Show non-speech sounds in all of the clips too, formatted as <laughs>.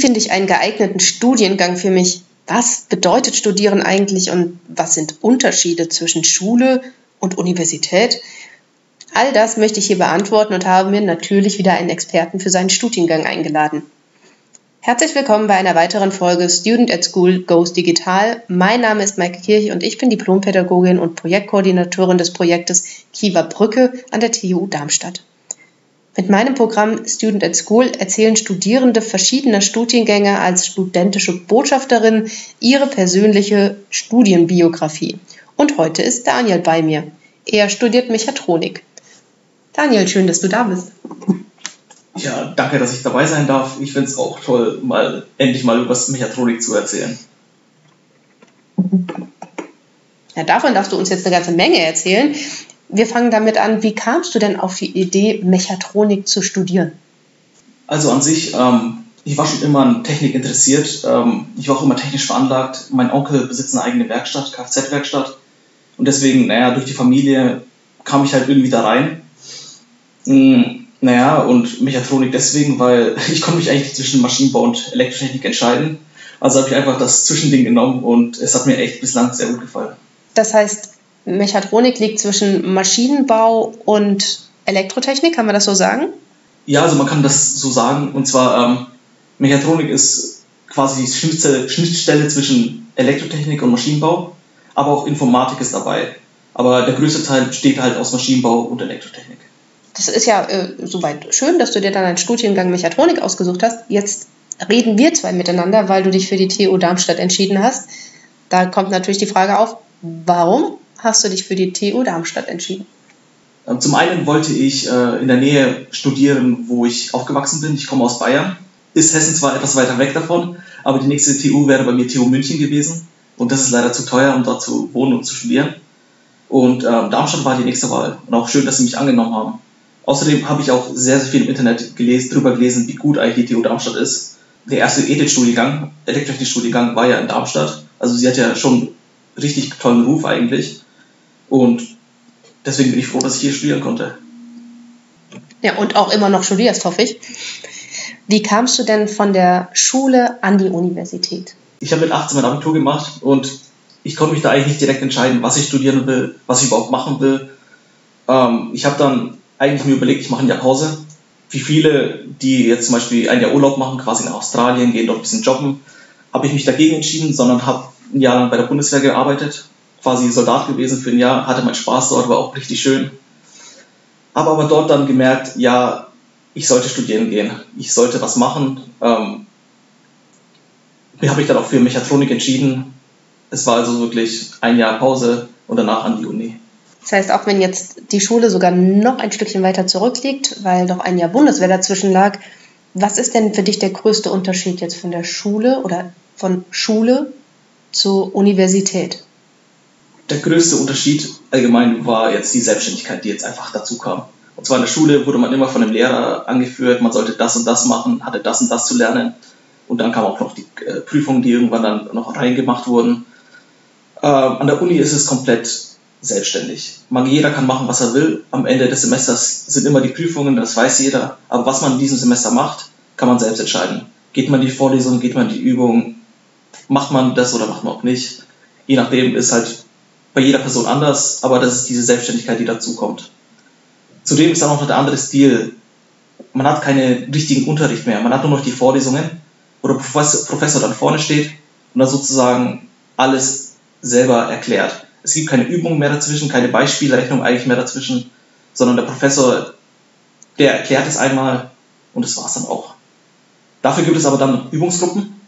Finde ich einen geeigneten Studiengang für mich? Was bedeutet Studieren eigentlich und was sind Unterschiede zwischen Schule und Universität? All das möchte ich hier beantworten und habe mir natürlich wieder einen Experten für seinen Studiengang eingeladen. Herzlich willkommen bei einer weiteren Folge Student at School Goes Digital. Mein Name ist Maike Kirch und ich bin Diplompädagogin und Projektkoordinatorin des Projektes Kiewer Brücke an der TU Darmstadt. Mit meinem Programm Student at School erzählen Studierende verschiedener Studiengänge als studentische Botschafterin ihre persönliche Studienbiografie. Und heute ist Daniel bei mir. Er studiert Mechatronik. Daniel, schön, dass du da bist. Ja, danke, dass ich dabei sein darf. Ich finde es auch toll, mal endlich mal über Mechatronik zu erzählen. Ja, davon darfst du uns jetzt eine ganze Menge erzählen. Wir fangen damit an, wie kamst du denn auf die Idee, Mechatronik zu studieren? Also an sich, ähm, ich war schon immer an Technik interessiert. Ähm, ich war auch immer technisch veranlagt. Mein Onkel besitzt eine eigene Werkstatt, Kfz-Werkstatt. Und deswegen, naja, durch die Familie kam ich halt irgendwie da rein. Mhm, naja, und Mechatronik deswegen, weil <laughs> ich konnte mich eigentlich zwischen Maschinenbau und Elektrotechnik entscheiden. Also habe ich einfach das Zwischending genommen und es hat mir echt bislang sehr gut gefallen. Das heißt, Mechatronik liegt zwischen Maschinenbau und Elektrotechnik, kann man das so sagen? Ja, also man kann das so sagen. Und zwar, ähm, Mechatronik ist quasi die Schnittstelle, Schnittstelle zwischen Elektrotechnik und Maschinenbau, aber auch Informatik ist dabei. Aber der größte Teil besteht halt aus Maschinenbau und Elektrotechnik. Das ist ja äh, soweit schön, dass du dir dann einen Studiengang Mechatronik ausgesucht hast. Jetzt reden wir zwei miteinander, weil du dich für die TU Darmstadt entschieden hast. Da kommt natürlich die Frage auf, warum hast du dich für die TU Darmstadt entschieden? Ähm, zum einen wollte ich äh, in der Nähe studieren, wo ich aufgewachsen bin. Ich komme aus Bayern. Ist Hessen zwar etwas weiter weg davon, aber die nächste TU wäre bei mir TU München gewesen. Und das ist leider zu teuer, um dort zu wohnen und zu studieren. Und ähm, Darmstadt war die nächste Wahl. Und auch schön, dass sie mich angenommen haben. Außerdem habe ich auch sehr, sehr viel im Internet gelesen, darüber gelesen, wie gut eigentlich die TU Darmstadt ist. Der erste Ethik-Studiengang, Elektrotechnik-Studiengang, war ja in Darmstadt. Also sie hat ja schon richtig tollen Ruf eigentlich. Und deswegen bin ich froh, dass ich hier studieren konnte. Ja, und auch immer noch studierst, hoffe ich. Wie kamst du denn von der Schule an die Universität? Ich habe mit 18 mein Abitur gemacht und ich konnte mich da eigentlich nicht direkt entscheiden, was ich studieren will, was ich überhaupt machen will. Ähm, ich habe dann eigentlich mir überlegt, ich mache ein Jahr Pause. Wie viele, die jetzt zum Beispiel ein Jahr Urlaub machen, quasi nach Australien, gehen dort ein bisschen jobben, habe ich mich dagegen entschieden, sondern habe ein Jahr lang bei der Bundeswehr gearbeitet quasi Soldat gewesen für ein Jahr, hatte meinen Spaß dort, war auch richtig schön. Habe aber dort dann gemerkt, ja, ich sollte studieren gehen, ich sollte was machen. Ähm, habe ich dann auch für Mechatronik entschieden. Es war also wirklich ein Jahr Pause und danach an die Uni. Das heißt, auch wenn jetzt die Schule sogar noch ein Stückchen weiter zurückliegt, weil doch ein Jahr Bundeswehr dazwischen lag, was ist denn für dich der größte Unterschied jetzt von der Schule oder von Schule zur Universität? Der größte Unterschied allgemein war jetzt die Selbstständigkeit, die jetzt einfach dazu kam. Und zwar in der Schule wurde man immer von dem Lehrer angeführt, man sollte das und das machen, hatte das und das zu lernen. Und dann kamen auch noch die äh, Prüfungen, die irgendwann dann noch reingemacht wurden. Äh, an der Uni ist es komplett selbstständig. Man, jeder kann machen, was er will. Am Ende des Semesters sind immer die Prüfungen, das weiß jeder. Aber was man in diesem Semester macht, kann man selbst entscheiden. Geht man die Vorlesung, geht man die Übung, macht man das oder macht man auch nicht. Je nachdem ist halt bei jeder Person anders, aber das ist diese Selbstständigkeit, die dazukommt. Zudem ist dann auch noch der andere Stil. Man hat keinen richtigen Unterricht mehr. Man hat nur noch die Vorlesungen, wo der Professor, dann vorne steht und dann sozusagen alles selber erklärt. Es gibt keine Übungen mehr dazwischen, keine Beispielrechnung eigentlich mehr dazwischen, sondern der Professor, der erklärt es einmal und das war es dann auch. Dafür gibt es aber dann Übungsgruppen,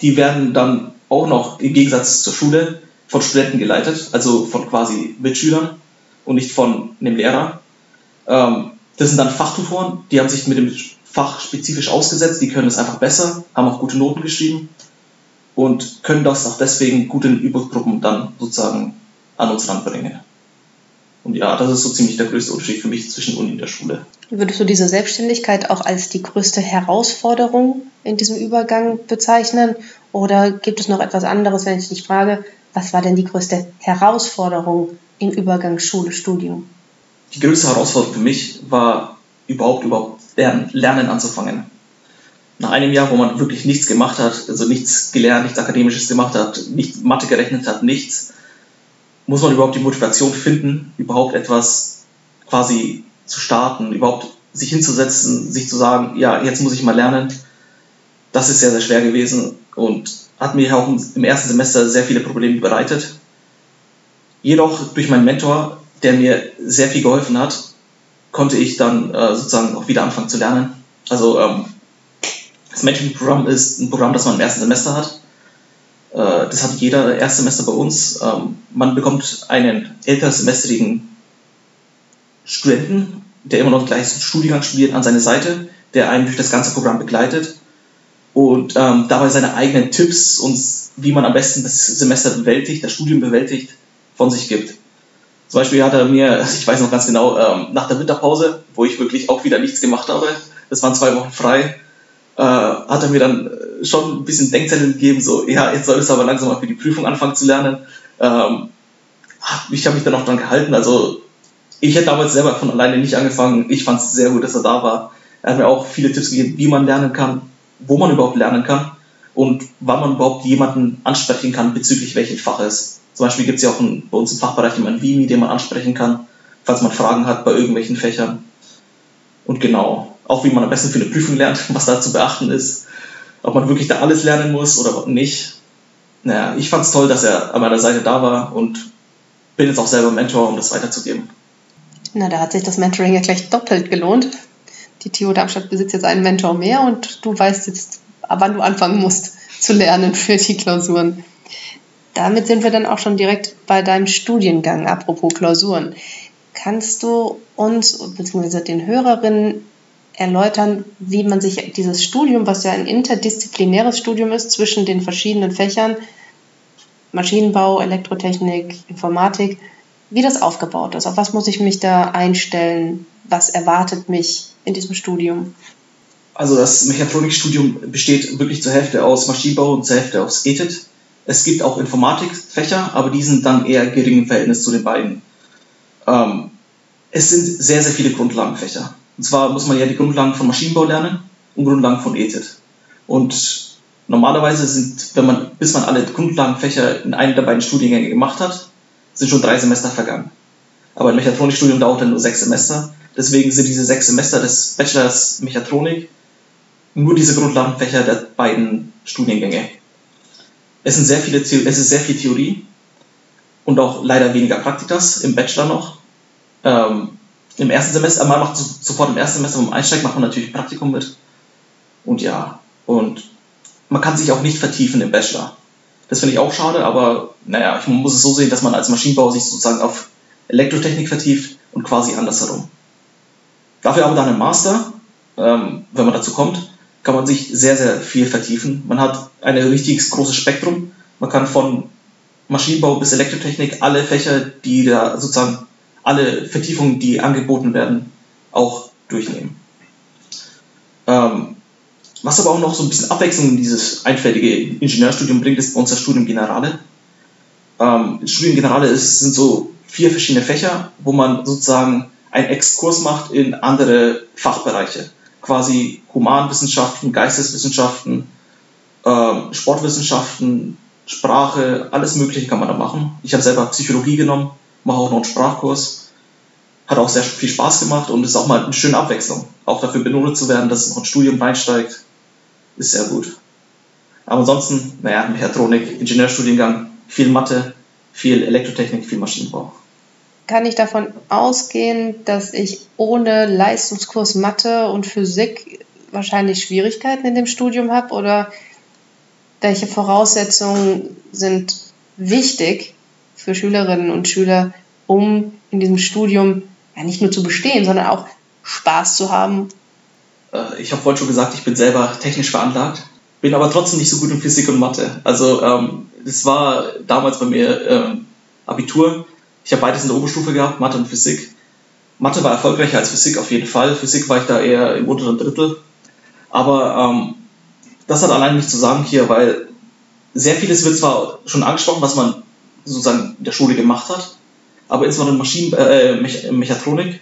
die werden dann auch noch im Gegensatz zur Schule von Studenten geleitet, also von quasi Mitschülern und nicht von einem Lehrer. Ähm, das sind dann Fachtutoren, die haben sich mit dem Fach spezifisch ausgesetzt, die können es einfach besser, haben auch gute Noten geschrieben und können das auch deswegen gut in Übungsgruppen dann sozusagen an uns ranbringen. Und ja, das ist so ziemlich der größte Unterschied für mich zwischen Uni und der Schule. Würdest du diese Selbstständigkeit auch als die größte Herausforderung in diesem Übergang bezeichnen? Oder gibt es noch etwas anderes, wenn ich dich frage, was war denn die größte Herausforderung im Übergang Schule-Studium? Die größte Herausforderung für mich war überhaupt, überhaupt lernen, lernen anzufangen. nach einem Jahr, wo man wirklich nichts gemacht hat, also nichts gelernt, nichts Akademisches gemacht hat, nicht Mathe gerechnet hat, nichts, muss man überhaupt die Motivation finden, überhaupt etwas quasi zu starten, überhaupt sich hinzusetzen, sich zu sagen, ja, jetzt muss ich mal lernen. Das ist sehr, sehr schwer gewesen und hat mir auch im ersten Semester sehr viele Probleme bereitet. Jedoch durch meinen Mentor, der mir sehr viel geholfen hat, konnte ich dann äh, sozusagen auch wieder anfangen zu lernen. Also ähm, das Mentoring-Programm ist ein Programm, das man im ersten Semester hat. Äh, das hat jeder Erstsemester bei uns. Ähm, man bekommt einen ältersemestrigen Studenten, der immer noch gleich Studiengang studiert, an seine Seite, der einen durch das ganze Programm begleitet und ähm, dabei seine eigenen Tipps und wie man am besten das Semester bewältigt, das Studium bewältigt, von sich gibt. Zum Beispiel hat er mir, <laughs> ich weiß noch ganz genau, ähm, nach der Winterpause, wo ich wirklich auch wieder nichts gemacht habe, das waren zwei Wochen frei, äh, hat er mir dann schon ein bisschen Denkzettel gegeben, so, ja, jetzt solltest du aber langsam mal für die Prüfung anfangen zu lernen. Ähm, ich habe mich dann auch dran gehalten, also ich hätte damals selber von alleine nicht angefangen. Ich fand es sehr gut, dass er da war. Er hat mir auch viele Tipps gegeben, wie man lernen kann, wo man überhaupt lernen kann und wann man überhaupt jemanden ansprechen kann bezüglich welchen Faches. Zum Beispiel gibt es ja auch ein, bei uns im Fachbereich jemanden Vimi, den man ansprechen kann, falls man Fragen hat bei irgendwelchen Fächern. Und genau, auch wie man am besten für eine Prüfung lernt, <laughs> was da zu beachten ist, ob man wirklich da alles lernen muss oder nicht. Naja, ich fand es toll, dass er an meiner Seite da war und bin jetzt auch selber Mentor, um das weiterzugeben. Na, da hat sich das Mentoring ja gleich doppelt gelohnt. Die TU Darmstadt besitzt jetzt einen Mentor mehr und du weißt jetzt, wann du anfangen musst zu lernen für die Klausuren. Damit sind wir dann auch schon direkt bei deinem Studiengang, apropos Klausuren. Kannst du uns bzw. den Hörerinnen erläutern, wie man sich dieses Studium, was ja ein interdisziplinäres Studium ist zwischen den verschiedenen Fächern, Maschinenbau, Elektrotechnik, Informatik, wie das aufgebaut ist. Auf was muss ich mich da einstellen? Was erwartet mich in diesem Studium? Also das Mechatronikstudium besteht wirklich zur Hälfte aus Maschinenbau und zur Hälfte aus ETIT. Es gibt auch Informatikfächer, aber die sind dann eher gering im Verhältnis zu den beiden. Ähm, es sind sehr, sehr viele Grundlagenfächer. Und zwar muss man ja die Grundlagen von Maschinenbau lernen und Grundlagen von ETIT. Und normalerweise sind, wenn man, bis man alle Grundlagenfächer in einem der beiden Studiengänge gemacht hat, sind schon drei Semester vergangen. Aber ein Mechatronikstudium dauert dann nur sechs Semester. Deswegen sind diese sechs Semester des Bachelors Mechatronik nur diese Grundlagenfächer der beiden Studiengänge. Es, sind sehr viele, es ist sehr viel Theorie und auch leider weniger Praktikas im Bachelor noch. Ähm, Im ersten Semester, man macht sofort im ersten Semester beim Einsteig macht man natürlich Praktikum mit. Und ja, und man kann sich auch nicht vertiefen im Bachelor. Das finde ich auch schade, aber naja, ich muss es so sehen, dass man als Maschinenbauer sich sozusagen auf Elektrotechnik vertieft und quasi andersherum. Dafür aber dann im Master, ähm, wenn man dazu kommt, kann man sich sehr, sehr viel vertiefen. Man hat ein richtig großes Spektrum. Man kann von Maschinenbau bis Elektrotechnik alle Fächer, die da sozusagen alle Vertiefungen, die angeboten werden, auch durchnehmen. Ähm, was aber auch noch so ein bisschen Abwechslung in dieses einfältige Ingenieurstudium bringt, ist bei uns das Studium Generale. Ähm, Studium Generale ist, sind so vier verschiedene Fächer, wo man sozusagen einen Exkurs macht in andere Fachbereiche. Quasi Humanwissenschaften, Geisteswissenschaften, ähm, Sportwissenschaften, Sprache, alles Mögliche kann man da machen. Ich habe selber Psychologie genommen, mache auch noch einen Sprachkurs. Hat auch sehr viel Spaß gemacht und ist auch mal eine schöne Abwechslung. Auch dafür benotet zu werden, dass es noch ein Studium reinsteigt, ist sehr gut. Aber ansonsten, naja, Mechatronik, Ingenieurstudiengang, viel Mathe, viel Elektrotechnik, viel Maschinenbau. Kann ich davon ausgehen, dass ich ohne Leistungskurs Mathe und Physik wahrscheinlich Schwierigkeiten in dem Studium habe? Oder welche Voraussetzungen sind wichtig für Schülerinnen und Schüler, um in diesem Studium ja nicht nur zu bestehen, sondern auch Spaß zu haben ich habe vorhin schon gesagt, ich bin selber technisch veranlagt, bin aber trotzdem nicht so gut in Physik und Mathe. Also ähm, das war damals bei mir ähm, Abitur. Ich habe beides in der Oberstufe gehabt, Mathe und Physik. Mathe war erfolgreicher als Physik auf jeden Fall. Physik war ich da eher im unteren Drittel. Aber ähm, das hat allein nichts zu sagen hier, weil sehr vieles wird zwar schon angesprochen, was man sozusagen in der Schule gemacht hat, aber insbesondere in Maschinen, äh, Mechatronik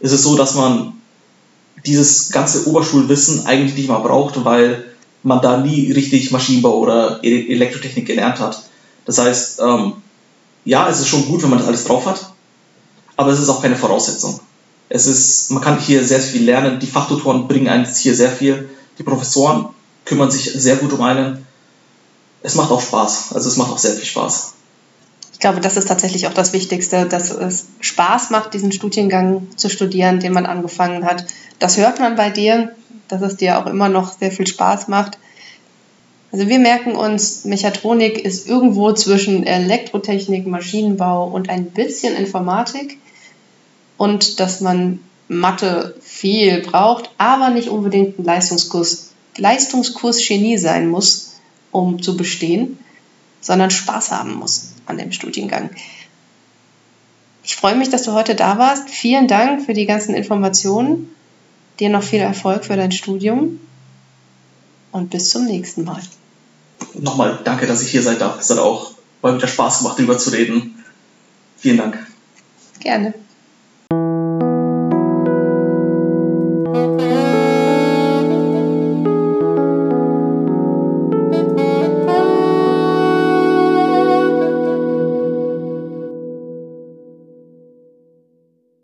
ist es so, dass man dieses ganze Oberschulwissen eigentlich nicht mal braucht, weil man da nie richtig Maschinenbau oder E- Elektrotechnik gelernt hat. Das heißt, ähm, ja, es ist schon gut, wenn man das alles drauf hat, aber es ist auch keine Voraussetzung. Es ist, man kann hier sehr viel lernen, die Fachtutoren bringen einem hier sehr viel, die Professoren kümmern sich sehr gut um einen. Es macht auch Spaß, also es macht auch sehr viel Spaß. Ich glaube, das ist tatsächlich auch das Wichtigste, dass es Spaß macht, diesen Studiengang zu studieren, den man angefangen hat. Das hört man bei dir, dass es dir auch immer noch sehr viel Spaß macht. Also wir merken uns, Mechatronik ist irgendwo zwischen Elektrotechnik, Maschinenbau und ein bisschen Informatik und dass man Mathe viel braucht, aber nicht unbedingt ein Leistungskurs, Leistungskurs Genie sein muss, um zu bestehen, sondern Spaß haben muss an dem Studiengang. Ich freue mich, dass du heute da warst. Vielen Dank für die ganzen Informationen. Dir noch viel Erfolg für dein Studium und bis zum nächsten Mal. Nochmal danke, dass ich hier sein darf. Es hat auch mal wieder Spaß gemacht, darüber zu reden. Vielen Dank. Gerne.